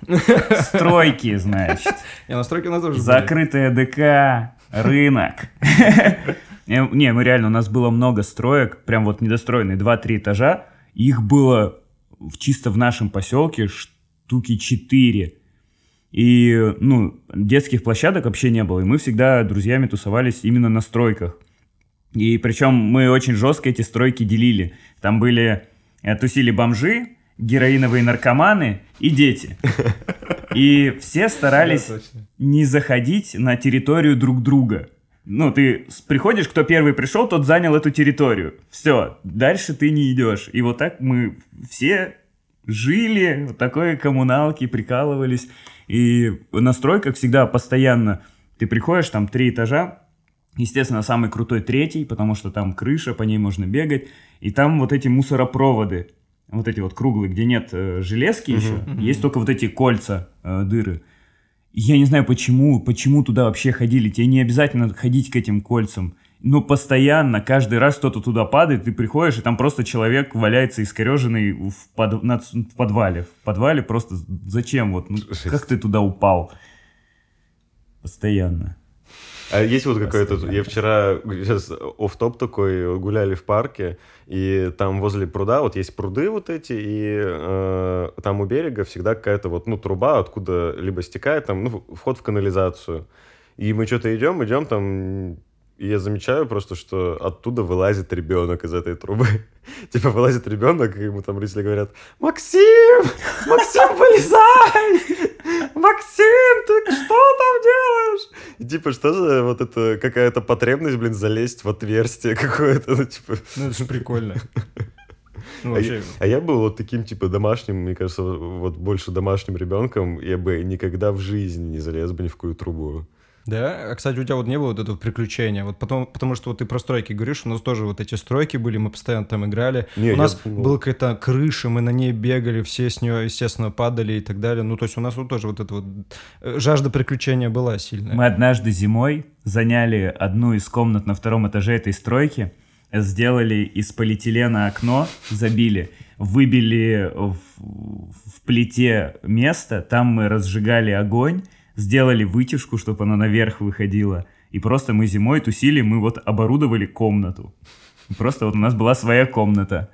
Стройки, значит. Я на стройке у нас тоже Закрытая ДК, рынок. Не, мы реально, у нас было много строек, прям вот недостроенные, 2-3 этажа. Их было чисто в нашем поселке штуки 4. И, ну, детских площадок вообще не было. И мы всегда друзьями тусовались именно на стройках. И причем мы очень жестко эти стройки делили. Там были, э, тусили бомжи, героиновые наркоманы и дети. И все старались не заходить на территорию друг друга. Ну, ты приходишь, кто первый пришел, тот занял эту территорию. Все, дальше ты не идешь. И вот так мы все жили в такой коммуналке, прикалывались. И на стройках всегда постоянно ты приходишь, там три этажа, естественно, самый крутой третий, потому что там крыша, по ней можно бегать, и там вот эти мусоропроводы, вот эти вот круглые, где нет э, железки uh-huh, еще, uh-huh. есть только вот эти кольца, э, дыры. Я не знаю, почему, почему туда вообще ходили. Тебе не обязательно ходить к этим кольцам. Но постоянно, каждый раз кто-то туда падает, ты приходишь, и там просто человек валяется искореженный в, под, над, в подвале. В подвале просто зачем? Вот, ну, как ты туда упал? Постоянно. А есть вот какой-то... Я вчера, сейчас оф топ такой, гуляли в парке, и там возле пруда, вот есть пруды вот эти, и э, там у берега всегда какая-то вот, ну, труба, откуда либо стекает, там, ну, вход в канализацию. И мы что-то идем, идем, там и я замечаю просто, что оттуда вылазит ребенок из этой трубы. типа вылазит ребенок, и ему там родители говорят, Максим! Максим, вылезай! Максим, ты что там делаешь? И типа, что за вот это какая-то потребность, блин, залезть в отверстие какое-то, ну, типа... Ну, это же прикольно. Ну, а, я, а я был вот таким, типа, домашним, мне кажется, вот больше домашним ребенком, я бы никогда в жизни не залез бы ни в какую трубу. Да? А, кстати, у тебя вот не было вот этого приключения? Вот потом, потому что вот ты про стройки говоришь, у нас тоже вот эти стройки были, мы постоянно там играли. Не, у нас я... была какая-то крыша, мы на ней бегали, все с нее, естественно, падали и так далее. Ну, то есть у нас вот тоже вот эта вот э, жажда приключения была сильная. Мы однажды зимой заняли одну из комнат на втором этаже этой стройки, сделали из полиэтилена окно, забили, выбили в, в плите место, там мы разжигали огонь, сделали вытяжку, чтобы она наверх выходила. И просто мы зимой тусили, мы вот оборудовали комнату. Просто вот у нас была своя комната.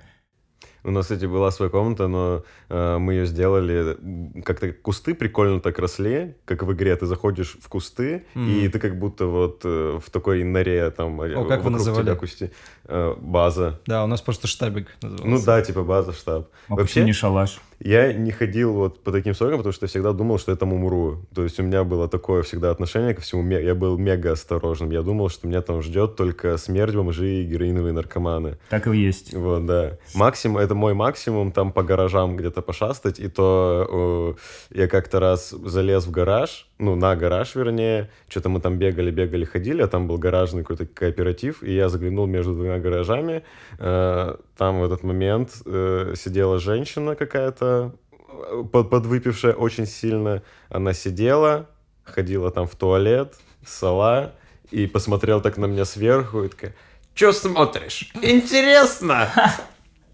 У нас, кстати, была своя комната, но э, мы ее сделали... Как-то кусты прикольно так росли, как в игре. Ты заходишь в кусты, mm. и ты как будто вот э, в такой норе там... О, как вы называли? Кусти, э, база. Да, у нас просто штабик назывался. Ну да, типа база, штаб. А Вообще не шалаш. Я не ходил вот по таким срокам, потому что я всегда думал, что я там умру. То есть у меня было такое всегда отношение ко всему. Я был мега осторожным. Я думал, что меня там ждет только смерть, бомжи и героиновые наркоманы. Так и есть. Вот, да. Максимум, это мой максимум, там по гаражам где-то пошастать. И то э, я как-то раз залез в гараж, ну, на гараж, вернее. Что-то мы там бегали, бегали, ходили, а там был гаражный какой-то кооператив. И я заглянул между двумя гаражами. Э, там в этот момент э, сидела женщина какая-то, э, под, подвыпившая очень сильно. Она сидела, ходила там в туалет, сала, и посмотрела так на меня сверху, и такая, «Чё смотришь? Интересно!»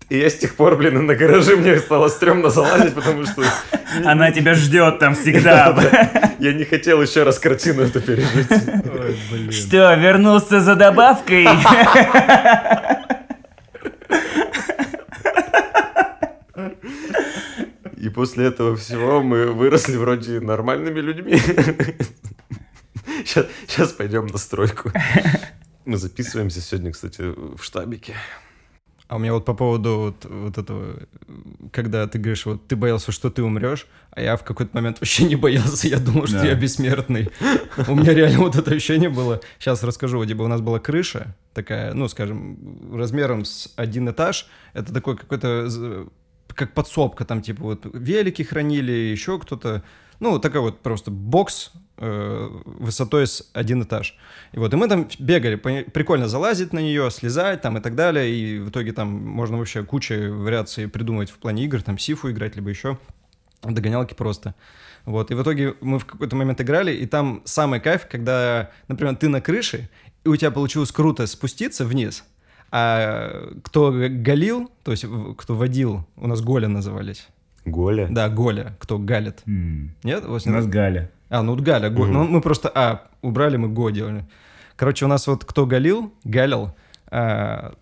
И я с тех пор, блин, на гараже мне стало стрёмно залазить, потому что... Она тебя ждет там всегда. Я не хотел еще раз картину эту пережить. Ой, блин. Что, вернулся за добавкой? после этого всего мы выросли вроде нормальными людьми. Сейчас, сейчас пойдем на стройку. Мы записываемся сегодня, кстати, в штабике. А у меня вот по поводу вот, вот этого, когда ты говоришь, вот ты боялся, что ты умрешь, а я в какой-то момент вообще не боялся, я думал, что Да. я бессмертный. У меня реально вот это ощущение было. Сейчас расскажу, вот, типа у нас была крыша такая, ну, скажем, размером с один этаж. Это такой какой-то, как подсобка, там типа вот велики хранили, еще кто-то. Ну, такой вот просто бокс э, высотой с один этаж. И вот, и мы там бегали, прикольно залазить на нее, слезать там и так далее, и в итоге там можно вообще куча вариаций придумать в плане игр, там сифу играть, либо еще догонялки просто. Вот, и в итоге мы в какой-то момент играли, и там самый кайф, когда, например, ты на крыше, и у тебя получилось круто спуститься вниз, а кто галил, то есть кто водил, у нас голя назывались. Голя? Да, голя, кто галит. М, Нет? У вас У нас Галя. а, ну вот Галя. Мгм. Ну, мы просто А убрали, мы Го делали. Короче, у нас вот кто галил, галил, а,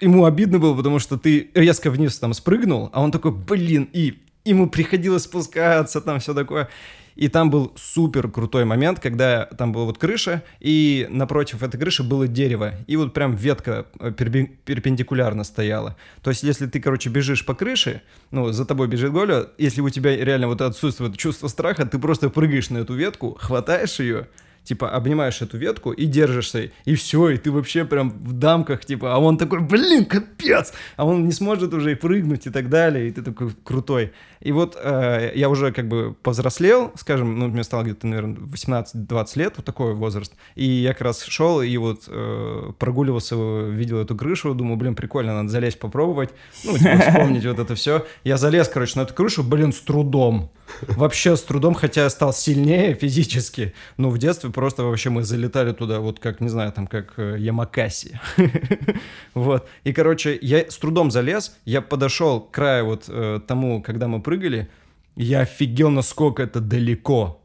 ему обидно было, потому что ты резко вниз там спрыгнул, а он такой, блин, и ему приходилось спускаться, там все такое. И там был супер крутой момент, когда там была вот крыша, и напротив этой крыши было дерево, и вот прям ветка э, перпе- перпендикулярно стояла. То есть, если ты, короче, бежишь по крыше, ну, за тобой бежит Голя, если у тебя реально вот отсутствует чувство страха, ты просто прыгаешь на эту ветку, хватаешь ее, типа, обнимаешь эту ветку и держишься, и все, и ты вообще прям в дамках, типа, а он такой, блин, капец, а он не сможет уже и прыгнуть и так далее, и ты такой крутой. И вот э, я уже как бы повзрослел, скажем, ну, мне стало где-то, наверное, 18-20 лет, вот такой возраст, и я как раз шел и вот э, прогуливался, видел эту крышу, думаю, блин, прикольно, надо залезть попробовать, ну, типа, вспомнить вот это все. Я залез, короче, на эту крышу, блин, с трудом. Вообще с трудом, хотя я стал сильнее физически. Но в детстве просто вообще мы залетали туда, вот как, не знаю, там, как э, Ямакаси. Вот. И, короче, я с трудом залез, я подошел к краю вот э, тому, когда мы прыгали, я офигел, насколько это далеко.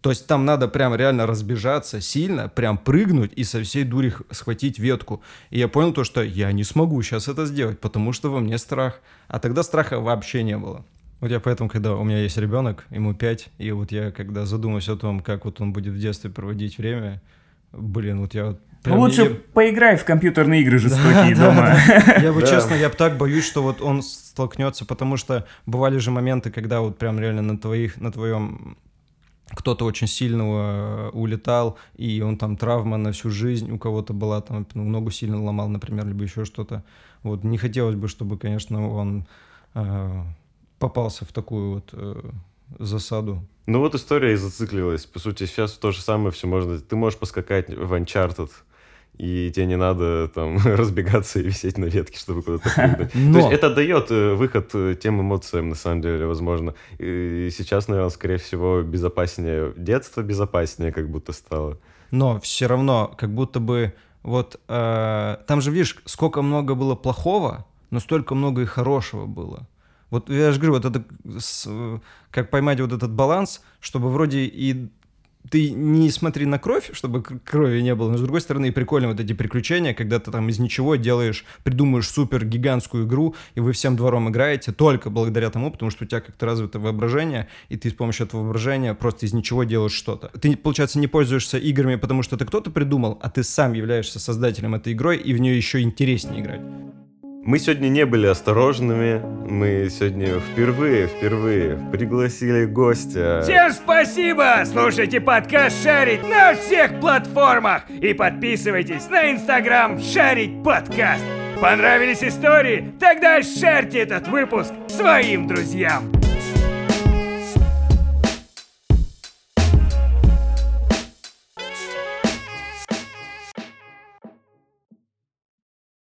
То есть там надо прям реально разбежаться сильно, прям прыгнуть и со всей дури схватить ветку. И я понял то, что я не смогу сейчас это сделать, потому что во мне страх. А тогда страха вообще не было. Вот я поэтому, когда у меня есть ребенок, ему 5, и вот я когда задумаюсь о том, как вот он будет в детстве проводить время, блин, вот я вот Ну прям лучше не- поиграй в компьютерные игры жестокие да, дома. Я бы Да. честно, я бы так боюсь, что вот он столкнется, потому что бывали же моменты, когда вот прям реально на твоих, на твоем кто-то очень сильного э, улетал, и он там травма на всю жизнь у кого-то была, там ну, ногу сильно ломал, например, либо еще что-то. Вот не хотелось бы, чтобы, конечно, он э, попался в такую вот э, засаду. Ну вот история и зациклилась. По сути, сейчас то же самое все можно... Ты можешь поскакать в Uncharted, и тебе не надо там разбегаться и висеть на ветке, чтобы куда-то прыгнуть. То есть это дает э, выход э, тем эмоциям, на самом деле, возможно. И сейчас, наверное, скорее всего, безопаснее. Детство безопаснее как будто стало. но все равно как будто бы вот э, там же видишь сколько много было плохого, но столько много и хорошего было. Вот я же говорю, вот это как поймать вот этот баланс, чтобы вроде и ты не смотри на кровь, чтобы крови не было, но с другой стороны и прикольно вот эти приключения, когда ты там из ничего делаешь, придумаешь супер гигантскую игру, и вы всем двором играете только благодаря тому, потому что у тебя как-то развито воображение, и ты с помощью этого воображения просто из ничего делаешь что-то. Ты, получается, не пользуешься играми, потому что ты кто-то придумал, а ты сам являешься создателем этой игрой, и в нее еще интереснее играть. Мы сегодня не были осторожными. Мы сегодня впервые, впервые пригласили гостя. Всем спасибо! Слушайте подкаст «Шарить» на всех платформах и подписывайтесь на инстаграм «Шарить подкаст». Понравились истории? Тогда шарьте этот выпуск своим друзьям.